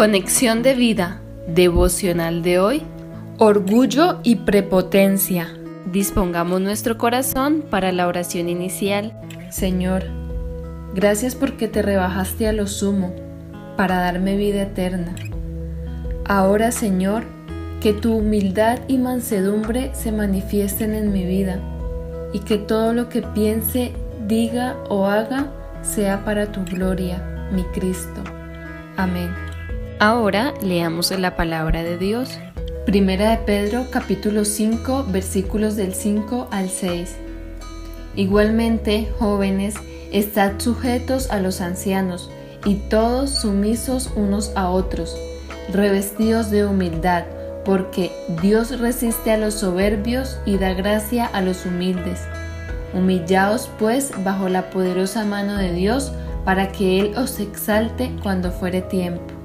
Conexión de vida, devocional de hoy, orgullo y prepotencia. Dispongamos nuestro corazón para la oración inicial. Señor, gracias porque te rebajaste a lo sumo para darme vida eterna. Ahora, Señor, que tu humildad y mansedumbre se manifiesten en mi vida y que todo lo que piense, diga o haga sea para tu gloria, mi Cristo. Amén. Ahora leamos la palabra de Dios. Primera de Pedro capítulo 5 versículos del 5 al 6. Igualmente, jóvenes, estad sujetos a los ancianos y todos sumisos unos a otros, revestidos de humildad, porque Dios resiste a los soberbios y da gracia a los humildes. Humillaos pues bajo la poderosa mano de Dios, para que Él os exalte cuando fuere tiempo.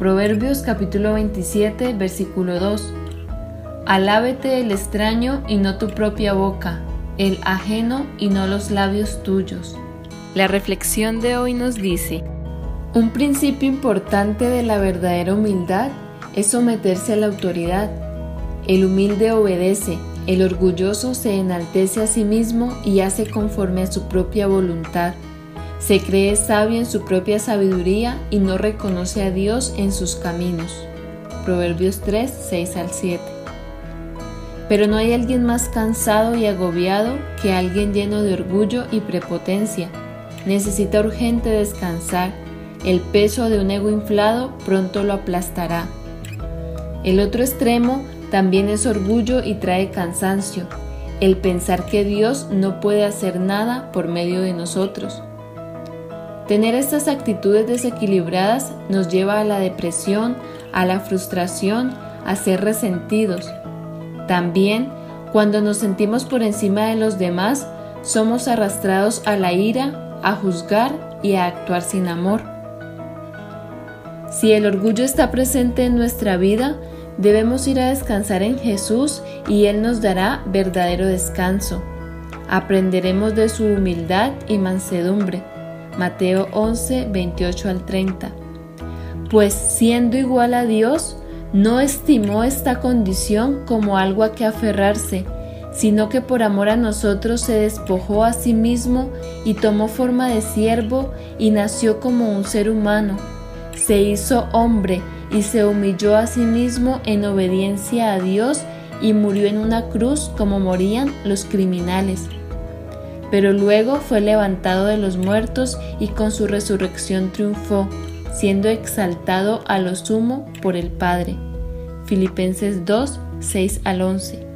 Proverbios capítulo 27, versículo 2. Alábete el extraño y no tu propia boca, el ajeno y no los labios tuyos. La reflexión de hoy nos dice, un principio importante de la verdadera humildad es someterse a la autoridad. El humilde obedece, el orgulloso se enaltece a sí mismo y hace conforme a su propia voluntad. Se cree sabio en su propia sabiduría y no reconoce a Dios en sus caminos. Proverbios 3, 6 al 7. Pero no hay alguien más cansado y agobiado que alguien lleno de orgullo y prepotencia. Necesita urgente descansar. El peso de un ego inflado pronto lo aplastará. El otro extremo también es orgullo y trae cansancio, el pensar que Dios no puede hacer nada por medio de nosotros. Tener estas actitudes desequilibradas nos lleva a la depresión, a la frustración, a ser resentidos. También, cuando nos sentimos por encima de los demás, somos arrastrados a la ira, a juzgar y a actuar sin amor. Si el orgullo está presente en nuestra vida, debemos ir a descansar en Jesús y Él nos dará verdadero descanso. Aprenderemos de su humildad y mansedumbre Mateo 11, 28 al 30. Pues siendo igual a Dios, no estimó esta condición como algo a que aferrarse, sino que por amor a nosotros se despojó a sí mismo y tomó forma de siervo y nació como un ser humano. Se hizo hombre y se humilló a sí mismo en obediencia a Dios y murió en una cruz como morían los criminales pero luego fue levantado de los muertos y con su resurrección triunfó, siendo exaltado a lo sumo por el Padre. Filipenses 2, 6 al 11.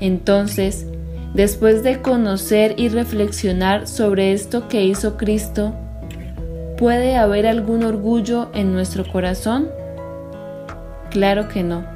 Entonces, después de conocer y reflexionar sobre esto que hizo Cristo, ¿puede haber algún orgullo en nuestro corazón? Claro que no.